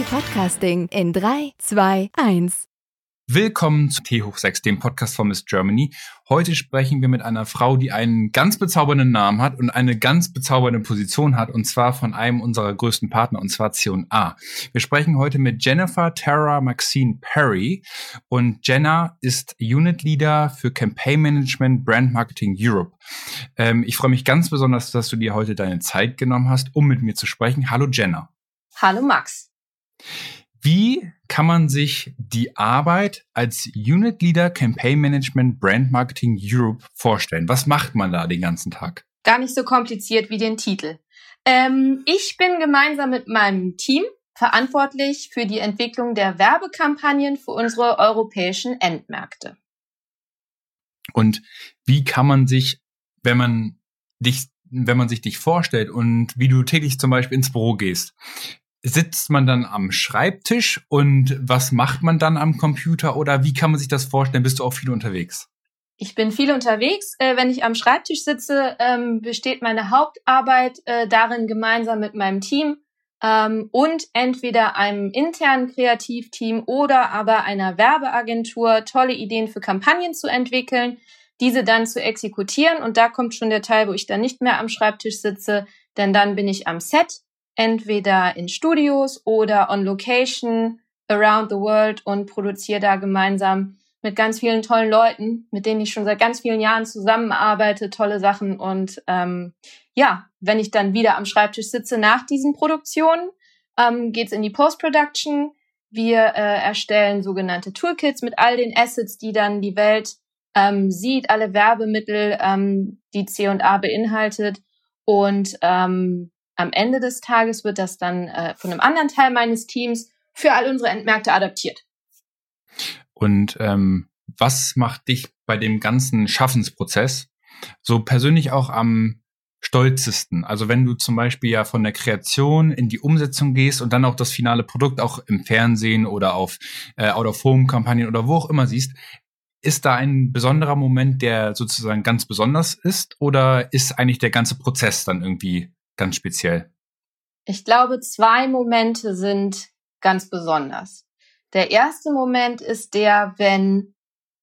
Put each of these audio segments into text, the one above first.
Podcasting in 3, 2, 1. Willkommen zu T hoch 6, dem Podcast von Miss Germany. Heute sprechen wir mit einer Frau, die einen ganz bezaubernden Namen hat und eine ganz bezaubernde Position hat, und zwar von einem unserer größten Partner, und zwar C&A. Wir sprechen heute mit Jennifer Tara Maxine Perry und Jenna ist Unit Leader für Campaign Management Brand Marketing Europe. Ähm, ich freue mich ganz besonders, dass du dir heute deine Zeit genommen hast, um mit mir zu sprechen. Hallo Jenna. Hallo Max. Wie kann man sich die Arbeit als Unit Leader Campaign Management Brand Marketing Europe vorstellen? Was macht man da den ganzen Tag? Gar nicht so kompliziert wie den Titel. Ähm, ich bin gemeinsam mit meinem Team verantwortlich für die Entwicklung der Werbekampagnen für unsere europäischen Endmärkte. Und wie kann man sich, wenn man dich wenn man sich dich vorstellt und wie du täglich zum Beispiel ins Büro gehst, sitzt man dann am Schreibtisch und was macht man dann am Computer oder wie kann man sich das vorstellen? Bist du auch viel unterwegs? Ich bin viel unterwegs. Äh, wenn ich am Schreibtisch sitze, ähm, besteht meine Hauptarbeit äh, darin, gemeinsam mit meinem Team ähm, und entweder einem internen Kreativteam oder aber einer Werbeagentur tolle Ideen für Kampagnen zu entwickeln, diese dann zu exekutieren. Und da kommt schon der Teil, wo ich dann nicht mehr am Schreibtisch sitze, denn dann bin ich am Set entweder in Studios oder on Location around the world und produziere da gemeinsam mit ganz vielen tollen Leuten, mit denen ich schon seit ganz vielen Jahren zusammenarbeite, tolle Sachen. Und ähm, ja, wenn ich dann wieder am Schreibtisch sitze nach diesen Produktionen, ähm, geht's in die Post-Production. Wir äh, erstellen sogenannte Toolkits mit all den Assets, die dann die Welt ähm, sieht, alle Werbemittel, ähm, die C&A beinhaltet. Und ähm, am Ende des Tages wird das dann äh, von einem anderen Teil meines Teams für all unsere Endmärkte adaptiert. Und ähm, was macht dich bei dem ganzen Schaffensprozess so persönlich auch am stolzesten? Also wenn du zum Beispiel ja von der Kreation in die Umsetzung gehst und dann auch das finale Produkt auch im Fernsehen oder auf äh, Out-of-Home-Kampagnen oder wo auch immer siehst, ist da ein besonderer Moment, der sozusagen ganz besonders ist oder ist eigentlich der ganze Prozess dann irgendwie ganz speziell? Ich glaube, zwei Momente sind ganz besonders. Der erste Moment ist der, wenn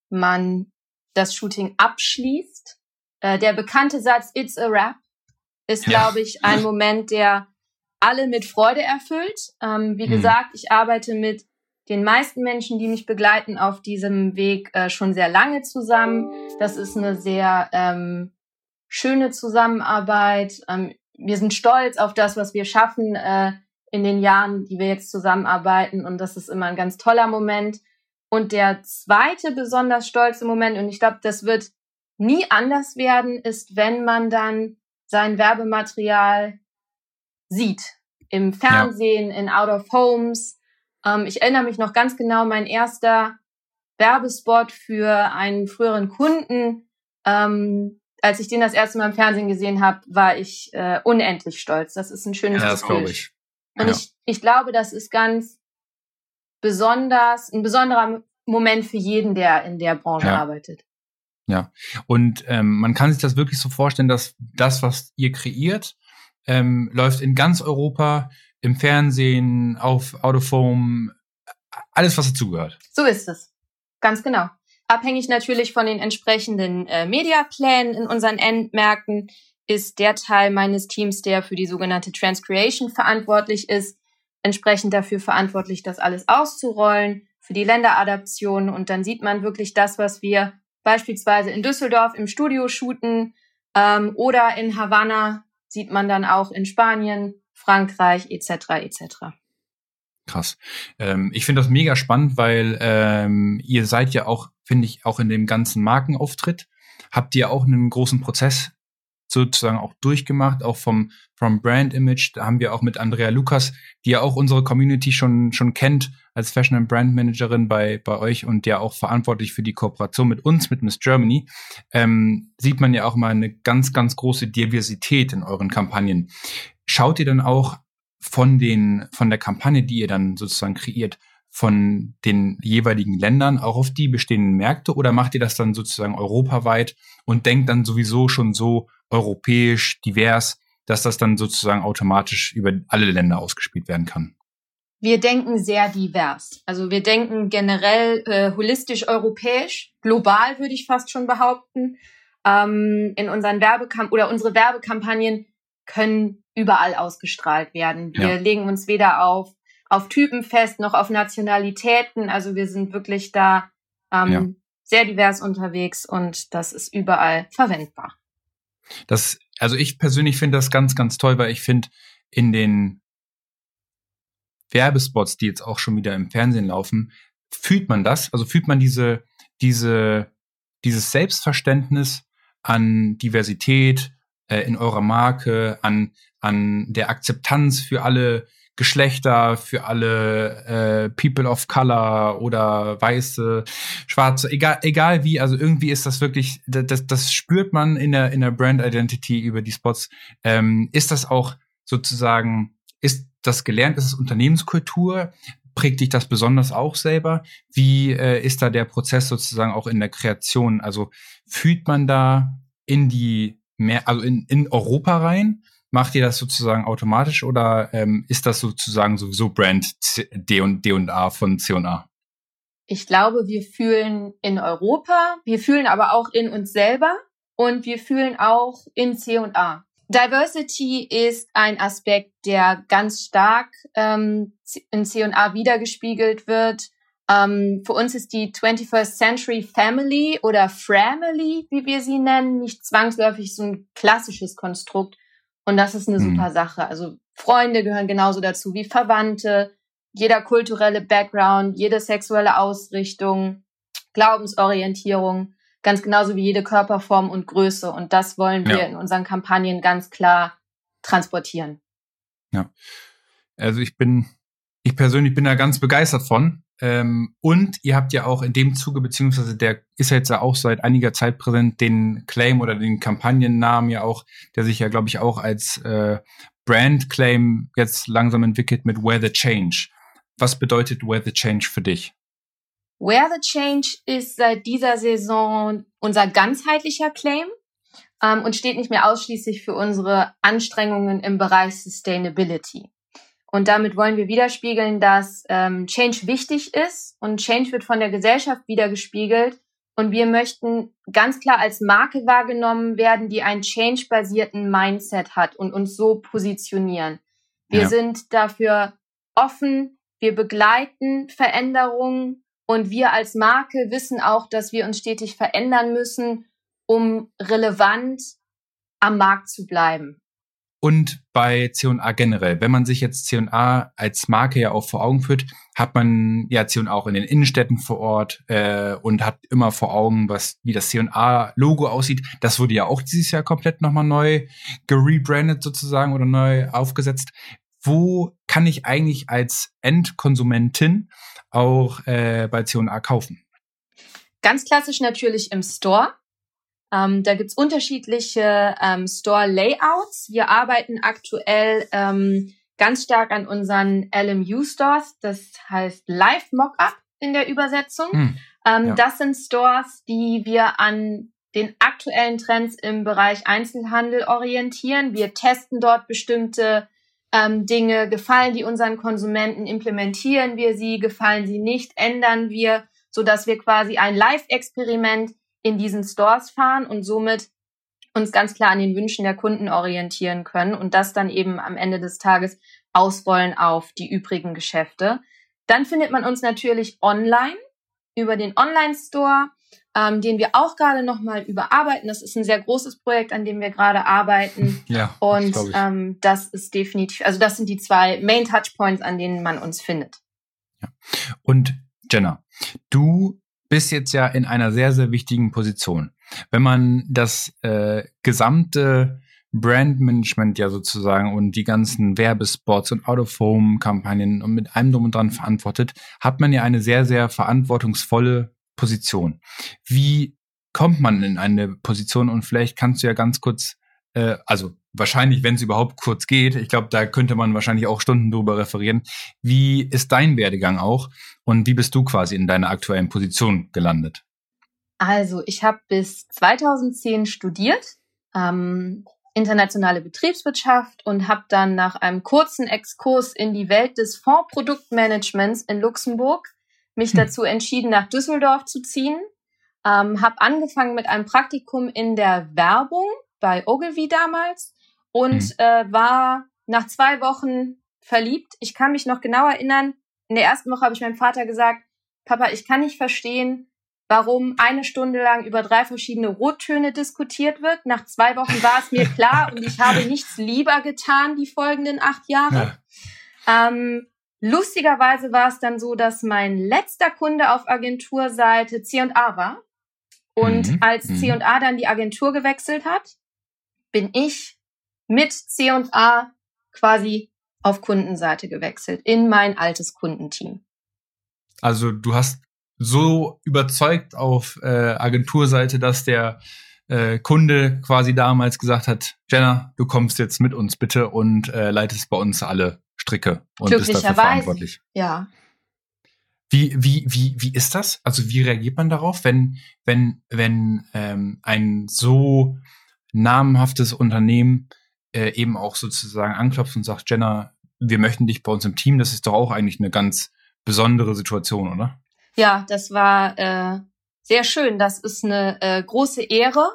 man das Shooting abschließt. Äh, der bekannte Satz It's a Rap ist, ja. glaube ich, ein Moment, der alle mit Freude erfüllt. Ähm, wie mhm. gesagt, ich arbeite mit den meisten Menschen, die mich begleiten auf diesem Weg, äh, schon sehr lange zusammen. Das ist eine sehr ähm, schöne Zusammenarbeit. Ähm, wir sind stolz auf das, was wir schaffen äh, in den Jahren, die wir jetzt zusammenarbeiten. Und das ist immer ein ganz toller Moment. Und der zweite besonders stolze Moment, und ich glaube, das wird nie anders werden, ist, wenn man dann sein Werbematerial sieht. Im Fernsehen, ja. in Out of Homes. Ähm, ich erinnere mich noch ganz genau, mein erster Werbespot für einen früheren Kunden, ähm, als ich den das erste Mal im Fernsehen gesehen habe, war ich äh, unendlich stolz. Das ist ein schönes Ja, das glaube ich. Und ja. ich, ich glaube, das ist ganz besonders, ein besonderer Moment für jeden, der in der Branche ja. arbeitet. Ja, und ähm, man kann sich das wirklich so vorstellen, dass das, was ihr kreiert, ähm, läuft in ganz Europa, im Fernsehen, auf Autophone, alles, was dazugehört. So ist es. Ganz genau abhängig natürlich von den entsprechenden äh, Mediaplänen in unseren Endmärkten, ist der Teil meines Teams, der für die sogenannte Transcreation verantwortlich ist, entsprechend dafür verantwortlich, das alles auszurollen, für die Länderadaption. Und dann sieht man wirklich das, was wir beispielsweise in Düsseldorf im Studio shooten ähm, oder in Havanna sieht man dann auch in Spanien, Frankreich etc. etc. Krass. Ähm, ich finde das mega spannend, weil ähm, ihr seid ja auch, finde ich, auch in dem ganzen Markenauftritt, habt ihr auch einen großen Prozess sozusagen auch durchgemacht, auch vom, vom Brand Image. Da haben wir auch mit Andrea Lukas, die ja auch unsere Community schon, schon kennt, als Fashion and Brand Managerin bei, bei euch und ja auch verantwortlich für die Kooperation mit uns, mit Miss Germany, ähm, sieht man ja auch mal eine ganz, ganz große Diversität in euren Kampagnen. Schaut ihr dann auch von den, von der Kampagne, die ihr dann sozusagen kreiert, von den jeweiligen Ländern auch auf die bestehenden Märkte oder macht ihr das dann sozusagen europaweit und denkt dann sowieso schon so europäisch divers, dass das dann sozusagen automatisch über alle Länder ausgespielt werden kann? Wir denken sehr divers. Also wir denken generell äh, holistisch europäisch, global würde ich fast schon behaupten. Ähm, in unseren Werbekampagnen oder unsere Werbekampagnen können überall ausgestrahlt werden. Wir ja. legen uns weder auf auf Typen fest, noch auf Nationalitäten. Also wir sind wirklich da ähm, ja. sehr divers unterwegs und das ist überall verwendbar. Das, also ich persönlich finde das ganz, ganz toll, weil ich finde, in den Werbespots, die jetzt auch schon wieder im Fernsehen laufen, fühlt man das, also fühlt man diese, diese, dieses Selbstverständnis an Diversität äh, in eurer Marke, an, an der Akzeptanz für alle Geschlechter, für alle äh, People of Color oder Weiße, Schwarze, egal, egal wie, also irgendwie ist das wirklich, das, das spürt man in der, in der Brand Identity über die Spots. Ähm, ist das auch sozusagen, ist das gelernt, ist es Unternehmenskultur? Prägt dich das besonders auch selber? Wie äh, ist da der Prozess sozusagen auch in der Kreation? Also fühlt man da in die mehr, also in, in Europa rein? Macht ihr das sozusagen automatisch oder ähm, ist das sozusagen sowieso Brand D und D und A von C und A? Ich glaube, wir fühlen in Europa, wir fühlen aber auch in uns selber und wir fühlen auch in C und A. Diversity ist ein Aspekt, der ganz stark ähm, in C und A wiedergespiegelt wird. Ähm, für uns ist die 21st Century Family oder Family, wie wir sie nennen, nicht zwangsläufig so ein klassisches Konstrukt, und das ist eine mhm. super Sache. Also Freunde gehören genauso dazu wie Verwandte, jeder kulturelle Background, jede sexuelle Ausrichtung, Glaubensorientierung, ganz genauso wie jede Körperform und Größe. Und das wollen wir ja. in unseren Kampagnen ganz klar transportieren. Ja. Also ich bin, ich persönlich bin da ganz begeistert von. Ähm, und ihr habt ja auch in dem Zuge, beziehungsweise der ist ja jetzt ja auch seit einiger Zeit präsent, den Claim oder den Kampagnennamen ja auch, der sich ja, glaube ich, auch als äh, Brand-Claim jetzt langsam entwickelt mit Where the Change. Was bedeutet Where the Change für dich? Where the Change ist seit dieser Saison unser ganzheitlicher Claim ähm, und steht nicht mehr ausschließlich für unsere Anstrengungen im Bereich Sustainability. Und damit wollen wir widerspiegeln, dass ähm, Change wichtig ist und Change wird von der Gesellschaft wiedergespiegelt. Und wir möchten ganz klar als Marke wahrgenommen werden, die einen change-basierten Mindset hat und uns so positionieren. Wir ja. sind dafür offen, wir begleiten Veränderungen und wir als Marke wissen auch, dass wir uns stetig verändern müssen, um relevant am Markt zu bleiben und bei C&A generell. Wenn man sich jetzt C&A als Marke ja auch vor Augen führt, hat man ja C&A auch in den Innenstädten vor Ort äh, und hat immer vor Augen, was wie das C&A-Logo aussieht. Das wurde ja auch dieses Jahr komplett nochmal neu gerebrandet sozusagen oder neu aufgesetzt. Wo kann ich eigentlich als Endkonsumentin auch äh, bei C&A kaufen? Ganz klassisch natürlich im Store. Ähm, da gibt's unterschiedliche ähm, Store-Layouts. Wir arbeiten aktuell ähm, ganz stark an unseren LMU-Stores. Das heißt Live Mockup in der Übersetzung. Hm, ähm, ja. Das sind Stores, die wir an den aktuellen Trends im Bereich Einzelhandel orientieren. Wir testen dort bestimmte ähm, Dinge. Gefallen die unseren Konsumenten? Implementieren wir sie? Gefallen sie nicht? Ändern wir? so dass wir quasi ein Live-Experiment in diesen Stores fahren und somit uns ganz klar an den Wünschen der Kunden orientieren können und das dann eben am Ende des Tages ausrollen auf die übrigen Geschäfte. Dann findet man uns natürlich online über den Online-Store, ähm, den wir auch gerade nochmal überarbeiten. Das ist ein sehr großes Projekt, an dem wir gerade arbeiten. Ja, und das, ähm, das ist definitiv, also das sind die zwei Main Touchpoints, an denen man uns findet. Ja. Und Jenna, du bist jetzt ja in einer sehr, sehr wichtigen Position. Wenn man das äh, gesamte Brandmanagement ja sozusagen und die ganzen Werbespots und Out-of-Home-Kampagnen und mit allem drum und dran verantwortet, hat man ja eine sehr, sehr verantwortungsvolle Position. Wie kommt man in eine Position und vielleicht kannst du ja ganz kurz, äh, also wahrscheinlich, wenn es überhaupt kurz geht, ich glaube, da könnte man wahrscheinlich auch Stunden drüber referieren. Wie ist dein Werdegang auch und wie bist du quasi in deiner aktuellen Position gelandet? Also, ich habe bis 2010 studiert, ähm, internationale Betriebswirtschaft und habe dann nach einem kurzen Exkurs in die Welt des Fondsproduktmanagements in Luxemburg mich hm. dazu entschieden, nach Düsseldorf zu ziehen. Ähm, habe angefangen mit einem Praktikum in der Werbung bei Ogilvy damals und hm. äh, war nach zwei Wochen verliebt. Ich kann mich noch genau erinnern, in der ersten Woche habe ich meinem Vater gesagt, Papa, ich kann nicht verstehen, warum eine Stunde lang über drei verschiedene Rottöne diskutiert wird. Nach zwei Wochen war es mir klar und ich habe nichts lieber getan die folgenden acht Jahre. Ja. Ähm, lustigerweise war es dann so, dass mein letzter Kunde auf Agenturseite C&A war. Und mhm. als mhm. C&A dann die Agentur gewechselt hat, bin ich mit C&A quasi auf Kundenseite gewechselt in mein altes Kundenteam. Also du hast so überzeugt auf äh, Agenturseite, dass der äh, Kunde quasi damals gesagt hat, Jenna, du kommst jetzt mit uns bitte und äh, leitest bei uns alle Stricke und bist dafür verantwortlich. Ja. Wie, wie, wie, wie ist das? Also wie reagiert man darauf, wenn, wenn, wenn ähm, ein so namenhaftes Unternehmen äh, eben auch sozusagen anklopft und sagt, Jenna, wir möchten dich bei uns im Team, das ist doch auch eigentlich eine ganz besondere Situation, oder? Ja, das war äh, sehr schön. Das ist eine äh, große Ehre.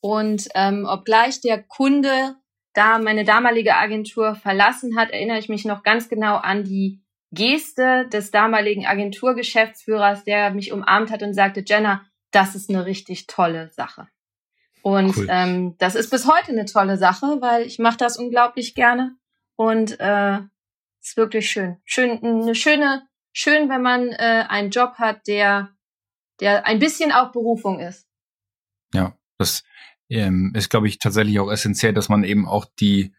Und ähm, obgleich der Kunde da meine damalige Agentur verlassen hat, erinnere ich mich noch ganz genau an die Geste des damaligen Agenturgeschäftsführers, der mich umarmt hat und sagte, Jenna, das ist eine richtig tolle Sache. Und cool. ähm, das ist bis heute eine tolle Sache, weil ich mache das unglaublich gerne und äh, ist wirklich schön. Schön, eine schöne schön, wenn man äh, einen Job hat, der, der ein bisschen auch Berufung ist. Ja, das ähm, ist, glaube ich, tatsächlich auch essentiell, dass man eben auch die,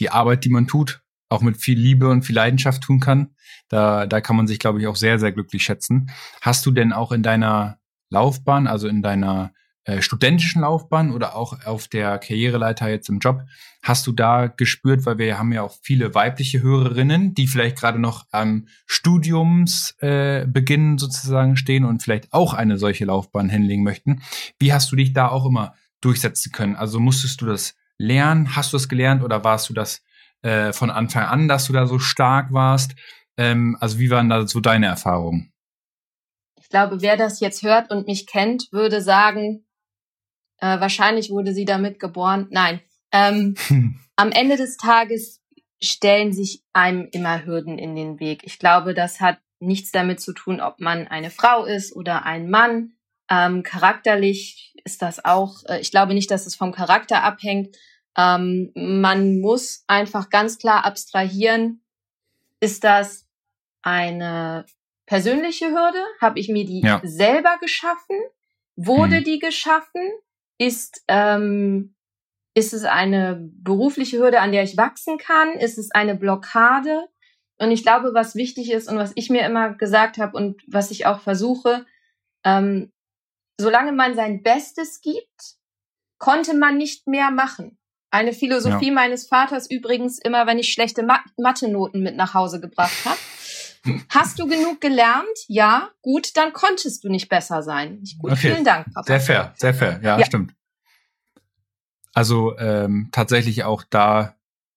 die Arbeit, die man tut, auch mit viel Liebe und viel Leidenschaft tun kann. Da, da kann man sich, glaube ich, auch sehr, sehr glücklich schätzen. Hast du denn auch in deiner Laufbahn, also in deiner äh, studentischen Laufbahn oder auch auf der Karriereleiter jetzt im Job, hast du da gespürt, weil wir haben ja auch viele weibliche Hörerinnen, die vielleicht gerade noch am Studiumsbeginn äh, sozusagen stehen und vielleicht auch eine solche Laufbahn hinlegen möchten. Wie hast du dich da auch immer durchsetzen können? Also musstest du das lernen? Hast du das gelernt oder warst du das äh, von Anfang an, dass du da so stark warst? Ähm, also wie waren da so deine Erfahrungen? Ich glaube, wer das jetzt hört und mich kennt, würde sagen, äh, wahrscheinlich wurde sie damit geboren. Nein. Ähm, hm. Am Ende des Tages stellen sich einem immer Hürden in den Weg. Ich glaube, das hat nichts damit zu tun, ob man eine Frau ist oder ein Mann. Ähm, charakterlich ist das auch, äh, ich glaube nicht, dass es vom Charakter abhängt. Ähm, man muss einfach ganz klar abstrahieren, ist das eine persönliche Hürde? Habe ich mir die ja. selber geschaffen? Wurde hm. die geschaffen? Ist, ähm, ist es eine berufliche Hürde, an der ich wachsen kann? Ist es eine Blockade? Und ich glaube, was wichtig ist und was ich mir immer gesagt habe und was ich auch versuche, ähm, solange man sein Bestes gibt, konnte man nicht mehr machen. Eine Philosophie ja. meines Vaters übrigens immer, wenn ich schlechte Mathe-Noten mit nach Hause gebracht habe. Hast du genug gelernt? Ja, gut, dann konntest du nicht besser sein. Gut, okay. vielen Dank, Papa. Sehr fair, sehr fair. Ja, ja. stimmt. Also ähm, tatsächlich auch da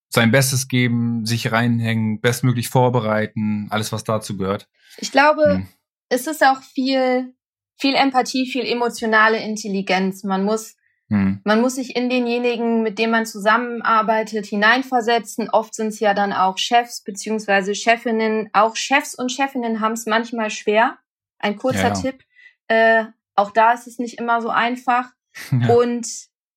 sein Bestes geben, sich reinhängen, bestmöglich vorbereiten, alles, was dazu gehört. Ich glaube, hm. es ist auch viel, viel Empathie, viel emotionale Intelligenz. Man muss hm. Man muss sich in denjenigen, mit dem man zusammenarbeitet, hineinversetzen. Oft sind es ja dann auch Chefs beziehungsweise Chefinnen. Auch Chefs und Chefinnen haben es manchmal schwer. Ein kurzer ja. Tipp. Äh, auch da ist es nicht immer so einfach. Ja. Und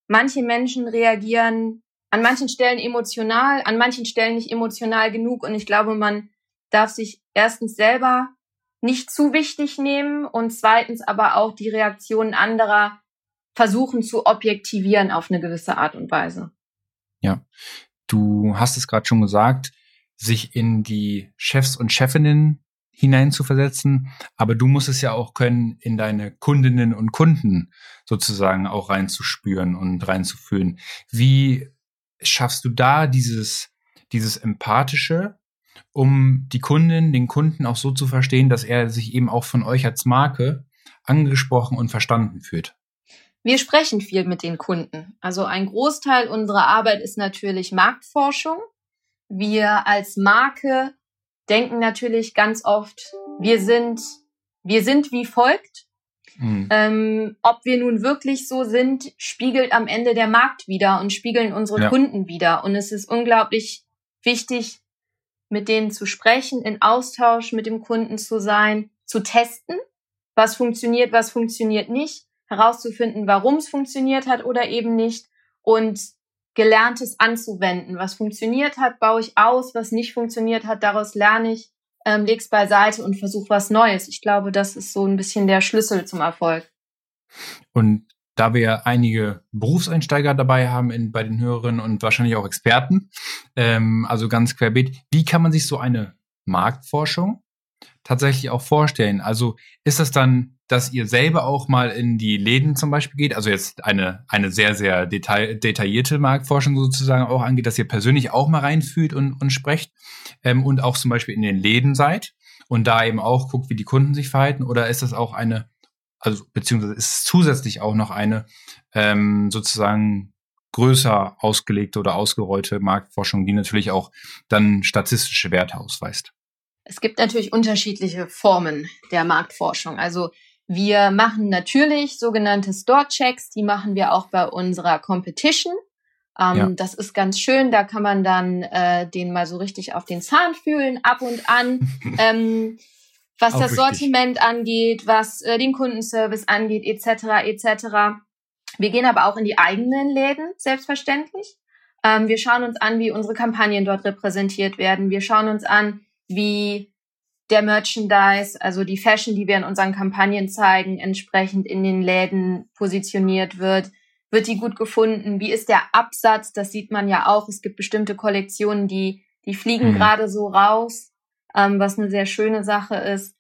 manche Menschen reagieren an manchen Stellen emotional, an manchen Stellen nicht emotional genug. Und ich glaube, man darf sich erstens selber nicht zu wichtig nehmen und zweitens aber auch die Reaktionen anderer versuchen zu objektivieren auf eine gewisse Art und Weise. Ja, du hast es gerade schon gesagt, sich in die Chefs und Chefinnen hineinzuversetzen, aber du musst es ja auch können, in deine Kundinnen und Kunden sozusagen auch reinzuspüren und reinzufühlen. Wie schaffst du da dieses, dieses Empathische, um die Kundin, den Kunden auch so zu verstehen, dass er sich eben auch von euch als Marke angesprochen und verstanden fühlt? Wir sprechen viel mit den Kunden. Also ein Großteil unserer Arbeit ist natürlich Marktforschung. Wir als Marke denken natürlich ganz oft, wir sind, wir sind wie folgt. Mhm. Ähm, ob wir nun wirklich so sind, spiegelt am Ende der Markt wieder und spiegeln unsere ja. Kunden wieder. Und es ist unglaublich wichtig, mit denen zu sprechen, in Austausch mit dem Kunden zu sein, zu testen, was funktioniert, was funktioniert nicht, herauszufinden, warum es funktioniert hat oder eben nicht und Gelerntes anzuwenden. Was funktioniert hat, baue ich aus, was nicht funktioniert hat, daraus lerne ich, ähm, leg's beiseite und versuche was Neues. Ich glaube, das ist so ein bisschen der Schlüssel zum Erfolg. Und da wir einige Berufseinsteiger dabei haben in, bei den Hörerinnen und wahrscheinlich auch Experten, ähm, also ganz querbeet, wie kann man sich so eine Marktforschung tatsächlich auch vorstellen? Also ist das dann dass ihr selber auch mal in die Läden zum Beispiel geht, also jetzt eine, eine sehr, sehr detail, detaillierte Marktforschung sozusagen auch angeht, dass ihr persönlich auch mal reinfühlt und, und sprecht ähm, und auch zum Beispiel in den Läden seid und da eben auch guckt, wie die Kunden sich verhalten oder ist das auch eine, also beziehungsweise ist es zusätzlich auch noch eine ähm, sozusagen größer ausgelegte oder ausgerollte Marktforschung, die natürlich auch dann statistische Werte ausweist? Es gibt natürlich unterschiedliche Formen der Marktforschung. Also wir machen natürlich sogenannte Store-Checks, die machen wir auch bei unserer Competition. Ähm, ja. Das ist ganz schön, da kann man dann äh, den mal so richtig auf den Zahn fühlen, ab und an. ähm, was auch das richtig. Sortiment angeht, was äh, den Kundenservice angeht, etc. etc. Wir gehen aber auch in die eigenen Läden, selbstverständlich. Ähm, wir schauen uns an, wie unsere Kampagnen dort repräsentiert werden. Wir schauen uns an, wie der Merchandise, also die Fashion, die wir in unseren Kampagnen zeigen, entsprechend in den Läden positioniert wird. Wird die gut gefunden? Wie ist der Absatz? Das sieht man ja auch. Es gibt bestimmte Kollektionen, die, die fliegen mhm. gerade so raus, ähm, was eine sehr schöne Sache ist.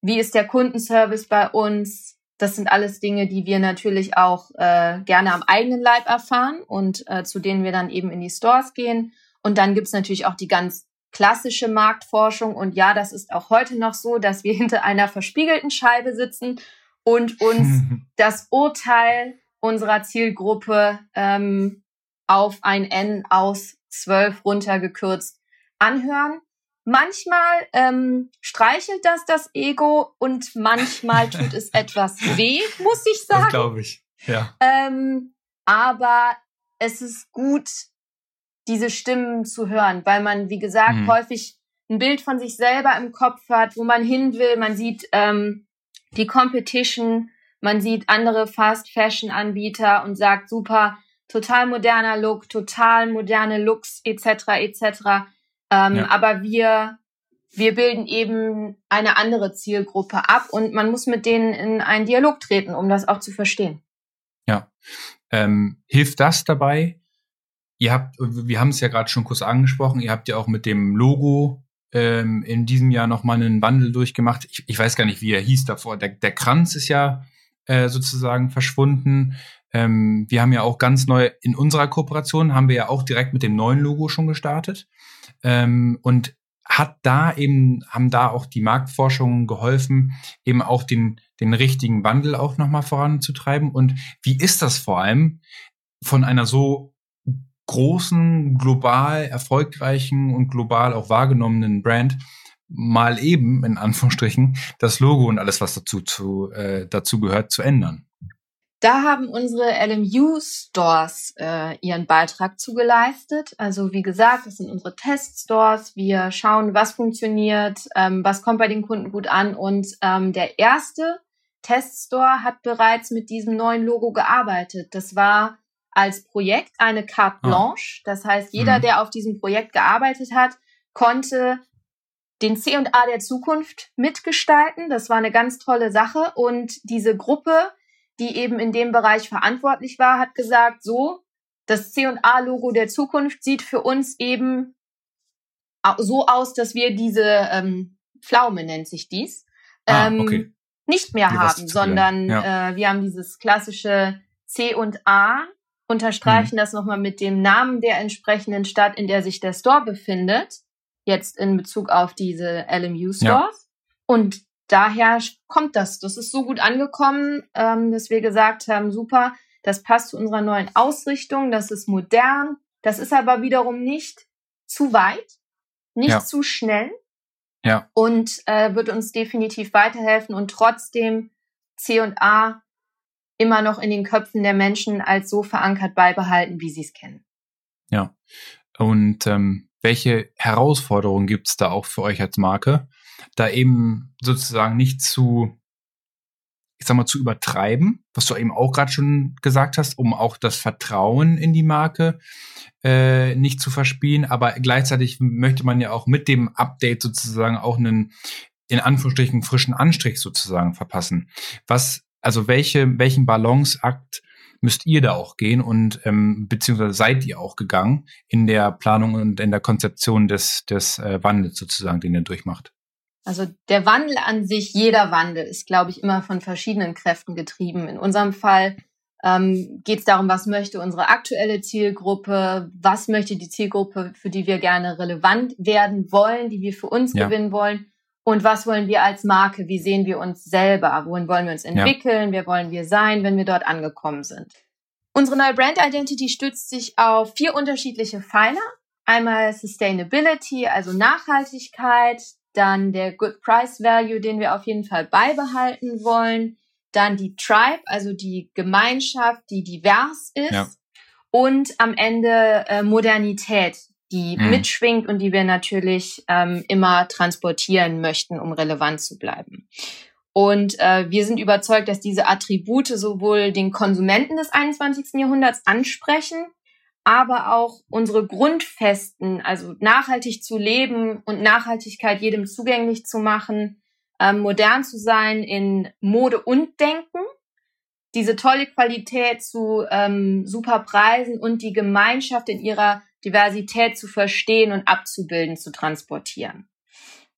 Wie ist der Kundenservice bei uns? Das sind alles Dinge, die wir natürlich auch äh, gerne am eigenen Leib erfahren und äh, zu denen wir dann eben in die Stores gehen. Und dann gibt's natürlich auch die ganz klassische Marktforschung. Und ja, das ist auch heute noch so, dass wir hinter einer verspiegelten Scheibe sitzen und uns das Urteil unserer Zielgruppe ähm, auf ein N aus zwölf runtergekürzt anhören. Manchmal ähm, streichelt das das Ego und manchmal tut es etwas weh, muss ich sagen. Das glaube ich, ja. Ähm, aber es ist gut, diese Stimmen zu hören, weil man, wie gesagt, mhm. häufig ein Bild von sich selber im Kopf hat, wo man hin will. Man sieht ähm, die Competition, man sieht andere Fast-Fashion-Anbieter und sagt, super, total moderner Look, total moderne Looks etc. etc. Ähm, ja. Aber wir wir bilden eben eine andere Zielgruppe ab und man muss mit denen in einen Dialog treten, um das auch zu verstehen. Ja. Ähm, hilft das dabei, Ihr habt, wir haben es ja gerade schon kurz angesprochen, ihr habt ja auch mit dem Logo ähm, in diesem Jahr nochmal einen Wandel durchgemacht. Ich, ich weiß gar nicht, wie er hieß davor. Der, der Kranz ist ja äh, sozusagen verschwunden. Ähm, wir haben ja auch ganz neu in unserer Kooperation haben wir ja auch direkt mit dem neuen Logo schon gestartet. Ähm, und hat da eben, haben da auch die Marktforschungen geholfen, eben auch den, den richtigen Wandel auch nochmal voranzutreiben. Und wie ist das vor allem von einer so großen, global erfolgreichen und global auch wahrgenommenen Brand mal eben, in Anführungsstrichen, das Logo und alles, was dazu, zu, äh, dazu gehört, zu ändern. Da haben unsere LMU-Stores äh, ihren Beitrag zugeleistet. Also wie gesagt, das sind unsere Teststores. Wir schauen, was funktioniert, ähm, was kommt bei den Kunden gut an. Und ähm, der erste Teststore hat bereits mit diesem neuen Logo gearbeitet. Das war als Projekt eine Carte ah. Blanche. Ah. Das heißt, jeder, mhm. der auf diesem Projekt gearbeitet hat, konnte den C&A der Zukunft mitgestalten. Das war eine ganz tolle Sache. Und diese Gruppe, die eben in dem Bereich verantwortlich war, hat gesagt, so, das C&A-Logo der Zukunft sieht für uns eben so aus, dass wir diese ähm, Pflaume nennt sich dies, ah, ähm, okay. nicht mehr Wie haben, sondern ja. äh, wir haben dieses klassische C und A, unterstreichen mhm. das nochmal mit dem Namen der entsprechenden Stadt, in der sich der Store befindet, jetzt in Bezug auf diese LMU Stores. Ja. Und daher kommt das. Das ist so gut angekommen, ähm, dass wir gesagt haben, super, das passt zu unserer neuen Ausrichtung, das ist modern, das ist aber wiederum nicht zu weit, nicht ja. zu schnell. Ja. Und äh, wird uns definitiv weiterhelfen und trotzdem C und A immer noch in den Köpfen der Menschen als so verankert beibehalten, wie sie es kennen. Ja. Und ähm, welche Herausforderungen gibt es da auch für euch als Marke, da eben sozusagen nicht zu ich sag mal, zu übertreiben, was du eben auch gerade schon gesagt hast, um auch das Vertrauen in die Marke äh, nicht zu verspielen. Aber gleichzeitig möchte man ja auch mit dem Update sozusagen auch einen, in Anführungsstrichen, frischen Anstrich sozusagen verpassen. Was, also welche, welchen Balanceakt müsst ihr da auch gehen und ähm, beziehungsweise seid ihr auch gegangen in der Planung und in der Konzeption des, des äh, Wandels sozusagen, den ihr durchmacht? Also der Wandel an sich, jeder Wandel ist, glaube ich, immer von verschiedenen Kräften getrieben. In unserem Fall ähm, geht es darum, was möchte unsere aktuelle Zielgruppe, was möchte die Zielgruppe, für die wir gerne relevant werden wollen, die wir für uns ja. gewinnen wollen und was wollen wir als Marke, wie sehen wir uns selber, wohin wollen wir uns entwickeln, ja. wer wollen wir sein, wenn wir dort angekommen sind. Unsere neue Brand Identity stützt sich auf vier unterschiedliche Pfeiler. Einmal Sustainability, also Nachhaltigkeit, dann der Good Price Value, den wir auf jeden Fall beibehalten wollen, dann die Tribe, also die Gemeinschaft, die divers ist ja. und am Ende äh, Modernität, die mhm. mitschwingt und die wir natürlich ähm, immer transportieren möchten, um relevant zu bleiben. Und äh, wir sind überzeugt, dass diese Attribute sowohl den Konsumenten des 21. Jahrhunderts ansprechen, aber auch unsere Grundfesten, also nachhaltig zu leben und Nachhaltigkeit jedem zugänglich zu machen, ähm, modern zu sein in Mode und Denken, diese tolle Qualität zu ähm, super Preisen und die Gemeinschaft in ihrer Diversität zu verstehen und abzubilden, zu transportieren.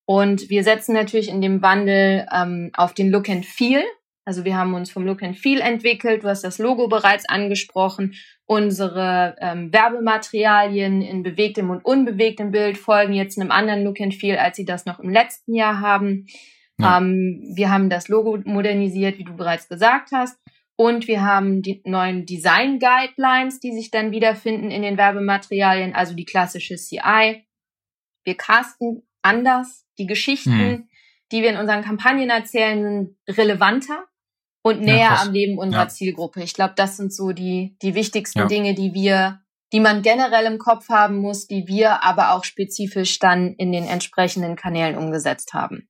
Und wir setzen natürlich in dem Wandel ähm, auf den Look and Feel. Also wir haben uns vom Look and Feel entwickelt. Du hast das Logo bereits angesprochen. Unsere ähm, Werbematerialien in bewegtem und unbewegtem Bild folgen jetzt einem anderen Look and Feel, als sie das noch im letzten Jahr haben. Ja. Ähm, wir haben das Logo modernisiert, wie du bereits gesagt hast. Und wir haben die neuen Design Guidelines, die sich dann wiederfinden in den Werbematerialien, also die klassische CI. Wir casten anders. Die Geschichten, hm. die wir in unseren Kampagnen erzählen, sind relevanter und näher ja, am Leben unserer ja. Zielgruppe. Ich glaube, das sind so die, die wichtigsten ja. Dinge, die wir, die man generell im Kopf haben muss, die wir aber auch spezifisch dann in den entsprechenden Kanälen umgesetzt haben.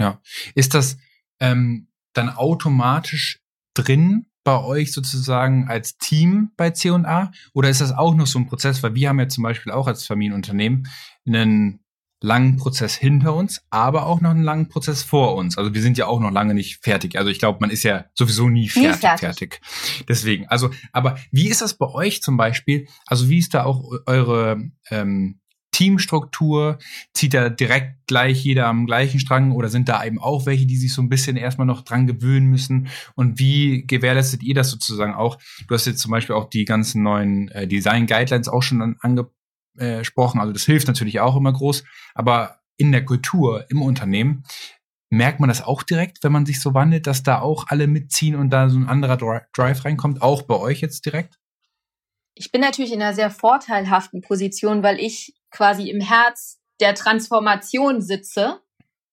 Ja. Ist das ähm, dann automatisch drin bei euch sozusagen als Team bei C&A oder ist das auch noch so ein Prozess, weil wir haben ja zum Beispiel auch als Familienunternehmen einen langen Prozess hinter uns, aber auch noch einen langen Prozess vor uns. Also wir sind ja auch noch lange nicht fertig. Also ich glaube, man ist ja sowieso nie fertig, nie fertig, fertig. Deswegen, also, aber wie ist das bei euch zum Beispiel? Also wie ist da auch eure ähm, Teamstruktur? Zieht da direkt gleich jeder am gleichen Strang oder sind da eben auch welche, die sich so ein bisschen erstmal noch dran gewöhnen müssen? Und wie gewährleistet ihr das sozusagen auch? Du hast jetzt zum Beispiel auch die ganzen neuen äh, Design Guidelines auch schon ange gesprochen. Also das hilft natürlich auch immer groß. Aber in der Kultur, im Unternehmen, merkt man das auch direkt, wenn man sich so wandelt, dass da auch alle mitziehen und da so ein anderer Drive reinkommt, auch bei euch jetzt direkt? Ich bin natürlich in einer sehr vorteilhaften Position, weil ich quasi im Herz der Transformation sitze.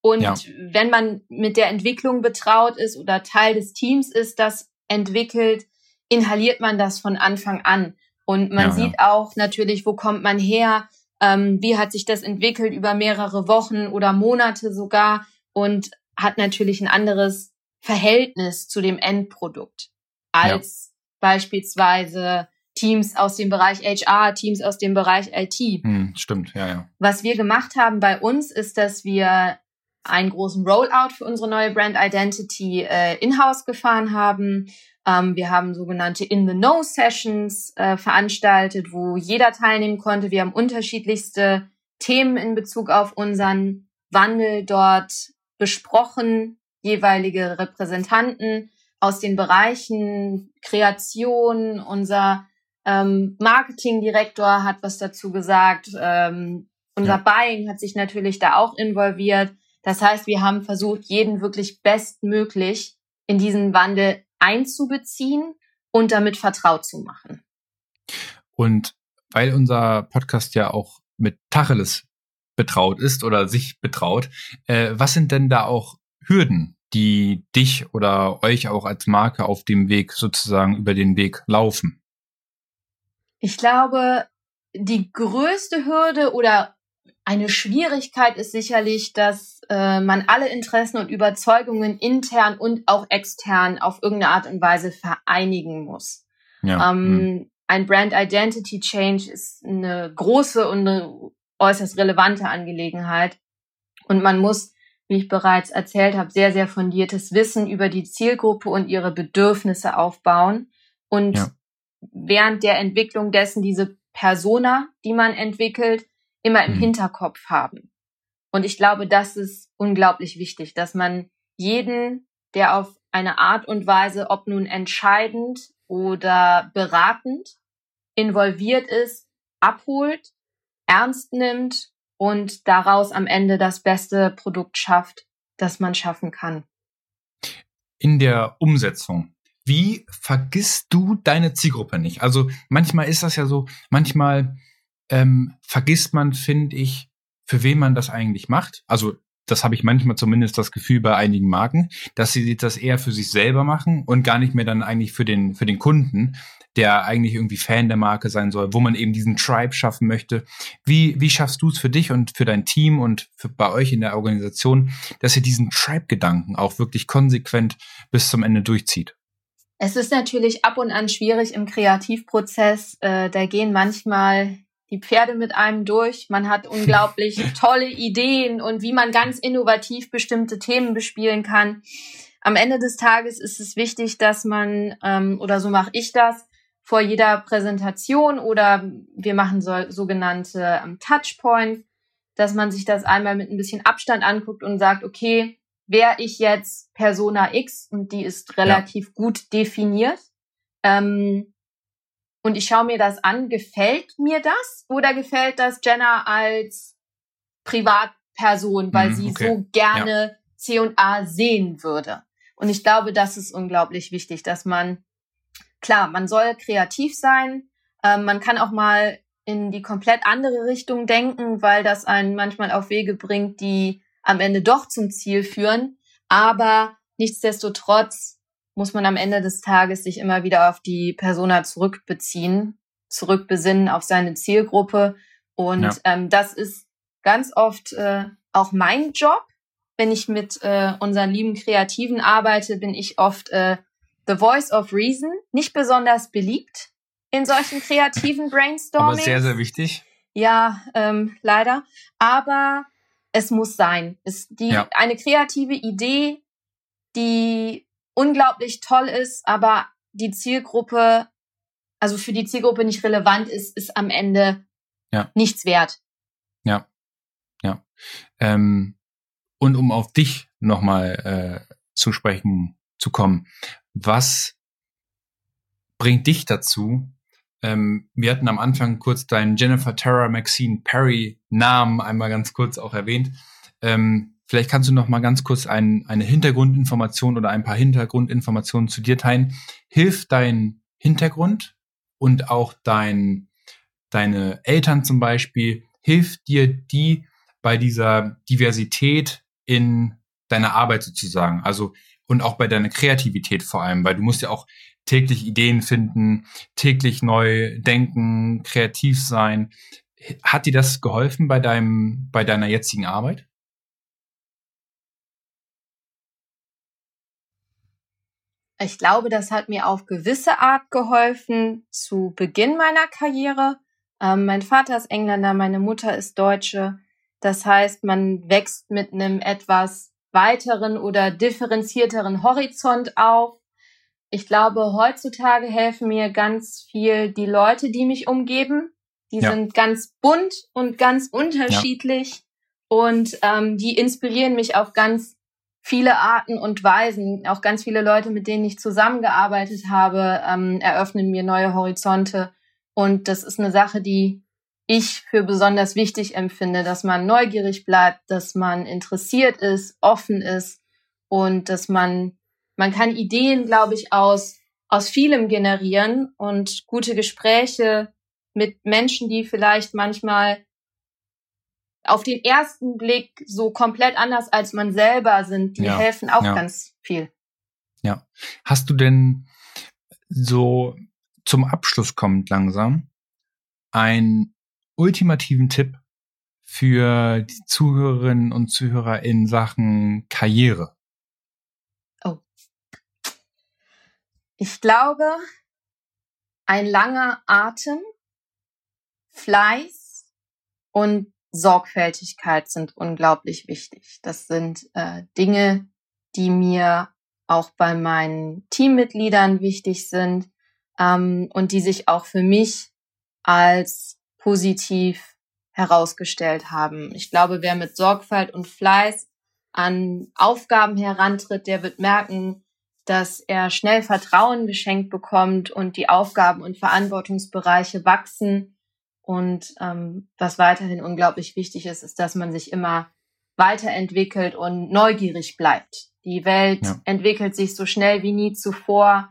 Und ja. wenn man mit der Entwicklung betraut ist oder Teil des Teams ist, das entwickelt, inhaliert man das von Anfang an. Und man ja, sieht ja. auch natürlich, wo kommt man her, ähm, wie hat sich das entwickelt über mehrere Wochen oder Monate sogar und hat natürlich ein anderes Verhältnis zu dem Endprodukt als beispielsweise Teams aus dem Bereich HR, Teams aus dem Bereich IT. Hm, stimmt, ja, ja. Was wir gemacht haben bei uns ist, dass wir einen großen Rollout für unsere neue Brand Identity äh, in-house gefahren haben. Ähm, wir haben sogenannte In-the-Know-Sessions äh, veranstaltet, wo jeder teilnehmen konnte. Wir haben unterschiedlichste Themen in Bezug auf unseren Wandel dort besprochen, jeweilige Repräsentanten aus den Bereichen Kreation, unser ähm, Marketingdirektor hat was dazu gesagt, ähm, unser ja. Buying hat sich natürlich da auch involviert. Das heißt, wir haben versucht, jeden wirklich bestmöglich in diesen Wandel einzubeziehen und damit vertraut zu machen. Und weil unser Podcast ja auch mit Tacheles betraut ist oder sich betraut, äh, was sind denn da auch Hürden, die dich oder euch auch als Marke auf dem Weg sozusagen über den Weg laufen? Ich glaube, die größte Hürde oder eine Schwierigkeit ist sicherlich, dass äh, man alle Interessen und Überzeugungen intern und auch extern auf irgendeine Art und Weise vereinigen muss. Ja. Ähm, hm. Ein Brand Identity Change ist eine große und eine äußerst relevante Angelegenheit. Und man muss, wie ich bereits erzählt habe, sehr, sehr fundiertes Wissen über die Zielgruppe und ihre Bedürfnisse aufbauen und ja. Während der Entwicklung dessen diese Persona, die man entwickelt, immer im mhm. Hinterkopf haben. Und ich glaube, das ist unglaublich wichtig, dass man jeden, der auf eine Art und Weise, ob nun entscheidend oder beratend involviert ist, abholt ernst nimmt und daraus am Ende das beste Produkt schafft, das man schaffen kann. In der Umsetzung, wie vergisst du deine Zielgruppe nicht? Also manchmal ist das ja so, manchmal ähm, vergisst man, finde ich, für wen man das eigentlich macht. Also das habe ich manchmal zumindest das Gefühl bei einigen Marken, dass sie das eher für sich selber machen und gar nicht mehr dann eigentlich für den, für den Kunden der eigentlich irgendwie Fan der Marke sein soll, wo man eben diesen Tribe schaffen möchte. Wie, wie schaffst du es für dich und für dein Team und für, bei euch in der Organisation, dass ihr diesen Tribe-Gedanken auch wirklich konsequent bis zum Ende durchzieht? Es ist natürlich ab und an schwierig im Kreativprozess. Äh, da gehen manchmal die Pferde mit einem durch. Man hat unglaublich tolle Ideen und wie man ganz innovativ bestimmte Themen bespielen kann. Am Ende des Tages ist es wichtig, dass man, ähm, oder so mache ich das, vor jeder Präsentation oder wir machen so, sogenannte ähm, Touchpoints, dass man sich das einmal mit ein bisschen Abstand anguckt und sagt, okay, wäre ich jetzt Persona X und die ist relativ ja. gut definiert ähm, und ich schaue mir das an, gefällt mir das oder gefällt das Jenna als Privatperson, weil mhm, sie okay. so gerne ja. C und A sehen würde. Und ich glaube, das ist unglaublich wichtig, dass man klar, man soll kreativ sein. Ähm, man kann auch mal in die komplett andere Richtung denken, weil das einen manchmal auf Wege bringt, die am Ende doch zum Ziel führen. Aber nichtsdestotrotz muss man am Ende des Tages sich immer wieder auf die Persona zurückbeziehen, zurückbesinnen auf seine Zielgruppe. Und ja. ähm, das ist ganz oft äh, auch mein Job. Wenn ich mit äh, unseren lieben Kreativen arbeite, bin ich oft äh, The Voice of Reason, nicht besonders beliebt in solchen kreativen Brainstormings. Aber sehr, sehr wichtig. Ja, ähm, leider. Aber es muss sein. Es die ja. eine kreative Idee, die unglaublich toll ist, aber die Zielgruppe, also für die Zielgruppe nicht relevant ist, ist am Ende ja. nichts wert. Ja, ja. Ähm, und um auf dich nochmal äh, zu sprechen zu kommen. Was bringt dich dazu? Ähm, wir hatten am Anfang kurz deinen Jennifer Terra Maxine Perry Namen einmal ganz kurz auch erwähnt. Ähm, vielleicht kannst du noch mal ganz kurz ein, eine Hintergrundinformation oder ein paar Hintergrundinformationen zu dir teilen. Hilft dein Hintergrund und auch dein, deine Eltern zum Beispiel, hilft dir die bei dieser Diversität in deiner Arbeit sozusagen? Also und auch bei deiner Kreativität vor allem, weil du musst ja auch täglich Ideen finden, täglich neu denken, kreativ sein. Hat dir das geholfen bei deinem, bei deiner jetzigen Arbeit? Ich glaube, das hat mir auf gewisse Art geholfen zu Beginn meiner Karriere. Ähm, mein Vater ist Engländer, meine Mutter ist Deutsche. Das heißt, man wächst mit einem etwas weiteren oder differenzierteren Horizont auf. Ich glaube, heutzutage helfen mir ganz viel die Leute, die mich umgeben. Die ja. sind ganz bunt und ganz unterschiedlich ja. und ähm, die inspirieren mich auf ganz viele Arten und Weisen. Auch ganz viele Leute, mit denen ich zusammengearbeitet habe, ähm, eröffnen mir neue Horizonte. Und das ist eine Sache, die ich für besonders wichtig empfinde, dass man neugierig bleibt, dass man interessiert ist, offen ist und dass man, man kann Ideen, glaube ich, aus, aus vielem generieren und gute Gespräche mit Menschen, die vielleicht manchmal auf den ersten Blick so komplett anders als man selber sind, die ja, helfen auch ja. ganz viel. Ja. Hast du denn so zum Abschluss kommt langsam ein ultimativen Tipp für die Zuhörerinnen und Zuhörer in Sachen Karriere? Oh. Ich glaube, ein langer Atem, Fleiß und Sorgfältigkeit sind unglaublich wichtig. Das sind äh, Dinge, die mir auch bei meinen Teammitgliedern wichtig sind ähm, und die sich auch für mich als positiv herausgestellt haben. Ich glaube, wer mit Sorgfalt und Fleiß an Aufgaben herantritt, der wird merken, dass er schnell Vertrauen geschenkt bekommt und die Aufgaben und Verantwortungsbereiche wachsen. Und ähm, was weiterhin unglaublich wichtig ist, ist, dass man sich immer weiterentwickelt und neugierig bleibt. Die Welt ja. entwickelt sich so schnell wie nie zuvor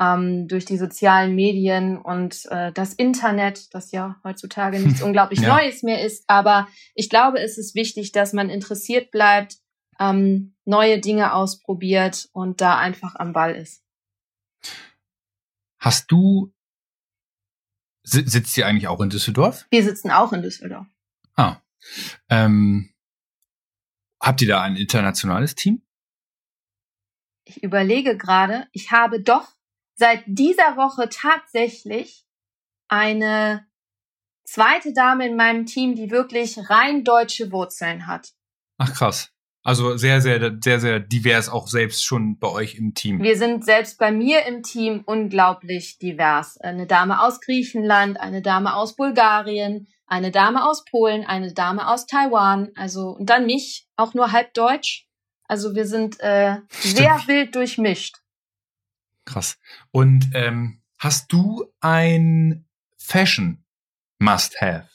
ähm, durch die sozialen Medien und äh, das Internet, das ja heutzutage nichts unglaublich ja. Neues mehr ist. Aber ich glaube, es ist wichtig, dass man interessiert bleibt, ähm, neue Dinge ausprobiert und da einfach am Ball ist. Hast du, sitzt ihr eigentlich auch in Düsseldorf? Wir sitzen auch in Düsseldorf. Ah. Ähm, habt ihr da ein internationales Team? Ich überlege gerade, ich habe doch seit dieser Woche tatsächlich eine zweite Dame in meinem Team, die wirklich rein deutsche Wurzeln hat. Ach krass. Also sehr, sehr, sehr, sehr divers auch selbst schon bei euch im Team. Wir sind selbst bei mir im Team unglaublich divers. Eine Dame aus Griechenland, eine Dame aus Bulgarien, eine Dame aus Polen, eine Dame aus Taiwan, also und dann mich, auch nur halb deutsch. Also wir sind äh, sehr wild durchmischt. Krass. Und ähm, hast du ein Fashion Must-Have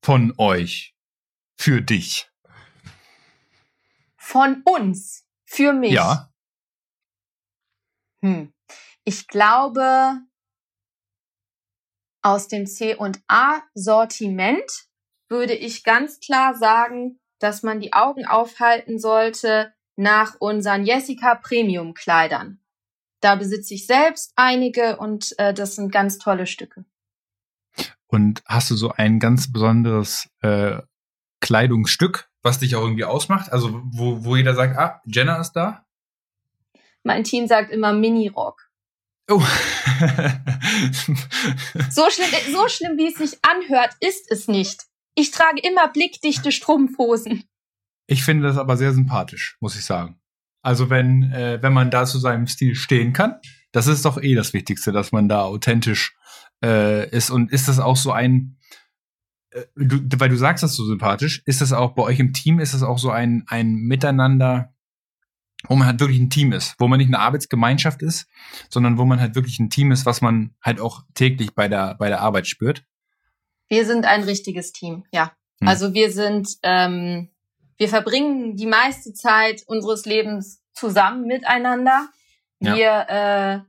von euch für dich? Von uns für mich? Ja. Hm. Ich glaube, aus dem C und A Sortiment würde ich ganz klar sagen, dass man die Augen aufhalten sollte nach unseren Jessica Premium Kleidern. Da besitze ich selbst einige und äh, das sind ganz tolle Stücke. Und hast du so ein ganz besonderes äh, Kleidungsstück, was dich auch irgendwie ausmacht? Also wo, wo jeder sagt, ah, Jenna ist da? Mein Team sagt immer Mini-Rock. Oh. so, schlimm, so schlimm, wie es sich anhört, ist es nicht. Ich trage immer blickdichte Strumpfhosen. Ich finde das aber sehr sympathisch, muss ich sagen. Also wenn, äh, wenn man da zu seinem Stil stehen kann, das ist doch eh das Wichtigste, dass man da authentisch äh, ist. Und ist das auch so ein, du, weil du sagst das so sympathisch, ist das auch bei euch im Team, ist das auch so ein, ein Miteinander, wo man halt wirklich ein Team ist, wo man nicht eine Arbeitsgemeinschaft ist, sondern wo man halt wirklich ein Team ist, was man halt auch täglich bei der, bei der Arbeit spürt? Wir sind ein richtiges Team, ja. Hm. Also wir sind, ähm, wir verbringen die meiste Zeit unseres Lebens zusammen miteinander. Wir ja. äh,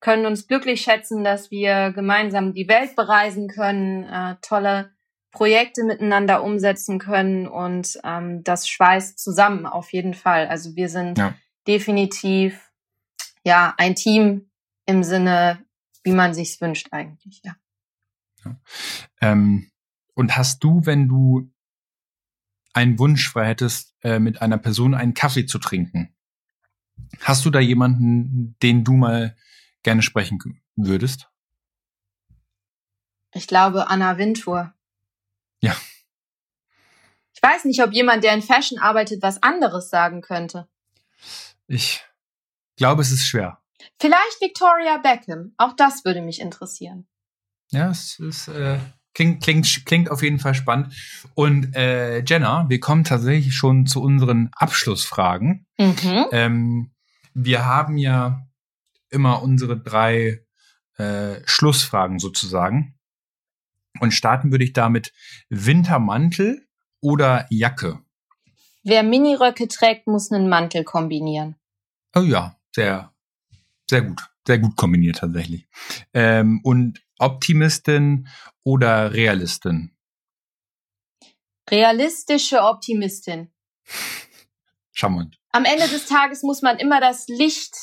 können uns glücklich schätzen, dass wir gemeinsam die Welt bereisen können, äh, tolle Projekte miteinander umsetzen können und ähm, das schweißt zusammen auf jeden Fall. Also wir sind ja. definitiv ja ein Team im Sinne, wie man sich's wünscht eigentlich. Ja. ja. Ähm, und hast du, wenn du einen Wunsch frei hättest, äh, mit einer Person einen Kaffee zu trinken, hast du da jemanden, den du mal gerne sprechen würdest? Ich glaube Anna Wintour. Ja. Ich weiß nicht, ob jemand, der in Fashion arbeitet, was anderes sagen könnte. Ich glaube, es ist schwer. Vielleicht Victoria Beckham. Auch das würde mich interessieren. Ja, es ist, äh, klingt, klingt, klingt auf jeden Fall spannend. Und äh, Jenna, wir kommen tatsächlich schon zu unseren Abschlussfragen. Mhm. Ähm, wir haben ja immer unsere drei äh, Schlussfragen sozusagen. Und starten würde ich damit Wintermantel oder Jacke. Wer Miniröcke trägt, muss einen Mantel kombinieren. Oh ja, sehr, sehr gut. Sehr gut kombiniert tatsächlich. Ähm, und Optimistin oder Realistin? Realistische Optimistin. Charmant. Am Ende des Tages muss man immer das Licht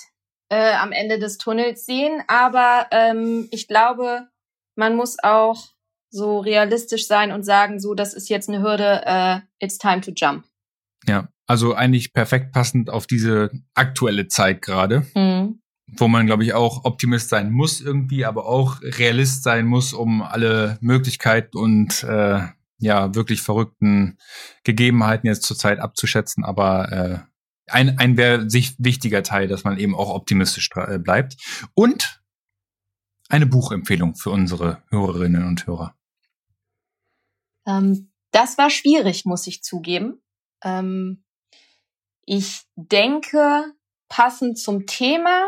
äh, am Ende des Tunnels sehen, aber ähm, ich glaube, man muss auch so realistisch sein und sagen, so, das ist jetzt eine Hürde, äh, it's time to jump. Ja, also eigentlich perfekt passend auf diese aktuelle Zeit gerade, Mhm. wo man, glaube ich, auch Optimist sein muss irgendwie, aber auch Realist sein muss, um alle Möglichkeiten und äh, ja, wirklich verrückten Gegebenheiten jetzt zurzeit abzuschätzen. Aber äh, ein, ein wäre sich wichtiger Teil, dass man eben auch optimistisch äh, bleibt. Und eine Buchempfehlung für unsere Hörerinnen und Hörer. Ähm, das war schwierig, muss ich zugeben. Ähm, ich denke, passend zum Thema,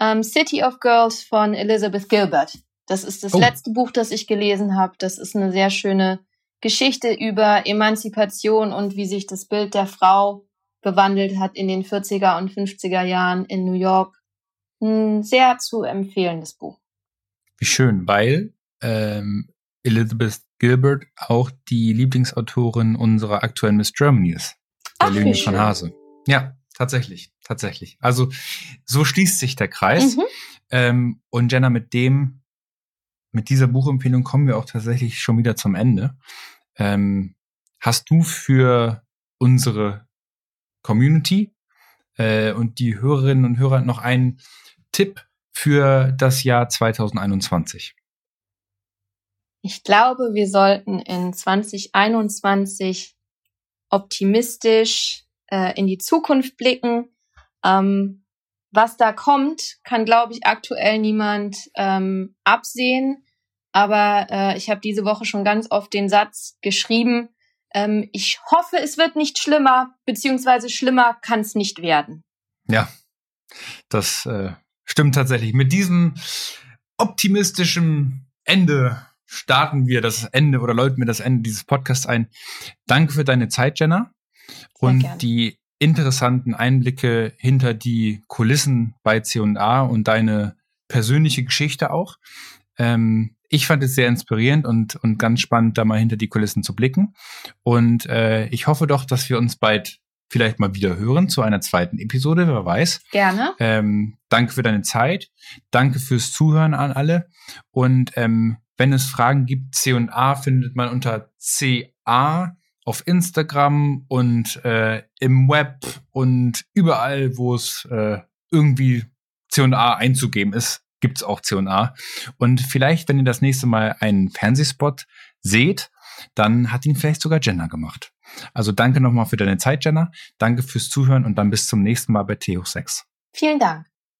ähm, City of Girls von Elizabeth Gilbert. Das ist das Oh. letzte Buch, das ich gelesen habe. Das ist eine sehr schöne Geschichte über Emanzipation und wie sich das Bild der Frau gewandelt hat in den 40er und 50er Jahren in New York. Ein sehr zu empfehlendes Buch. Wie schön, weil ähm, Elizabeth Gilbert auch die Lieblingsautorin unserer aktuellen Miss Germany ist. Der Ach, wie Leonie von. Hase. Ja, tatsächlich, tatsächlich. Also so schließt sich der Kreis. Mhm. Ähm, und Jenna, mit dem, mit dieser Buchempfehlung kommen wir auch tatsächlich schon wieder zum Ende. Ähm, hast du für unsere Community äh, und die Hörerinnen und Hörer noch einen Tipp für das Jahr 2021? Ich glaube, wir sollten in 2021 optimistisch äh, in die Zukunft blicken. Ähm, was da kommt, kann, glaube ich, aktuell niemand ähm, absehen. Aber äh, ich habe diese Woche schon ganz oft den Satz geschrieben, ähm, ich hoffe, es wird nicht schlimmer, beziehungsweise schlimmer kann es nicht werden. Ja, das äh, stimmt tatsächlich. Mit diesem optimistischen Ende starten wir das Ende oder läuten wir das Ende dieses Podcasts ein. Danke für deine Zeit, Jenna. Und die interessanten Einblicke hinter die Kulissen bei C&A und deine persönliche Geschichte auch. Ähm, ich fand es sehr inspirierend und, und ganz spannend, da mal hinter die Kulissen zu blicken. Und äh, ich hoffe doch, dass wir uns bald vielleicht mal wieder hören zu einer zweiten Episode, wer weiß. Gerne. Ähm, danke für deine Zeit. Danke fürs Zuhören an alle. Und ähm, wenn es Fragen gibt, C&A findet man unter CA auf Instagram und äh, im Web und überall, wo es äh, irgendwie C&A einzugeben ist, gibt's auch C&A. Und vielleicht, wenn ihr das nächste Mal einen Fernsehspot seht, dann hat ihn vielleicht sogar Jenna gemacht. Also danke nochmal für deine Zeit, Jenna. Danke fürs Zuhören und dann bis zum nächsten Mal bei T hoch 6. Vielen Dank.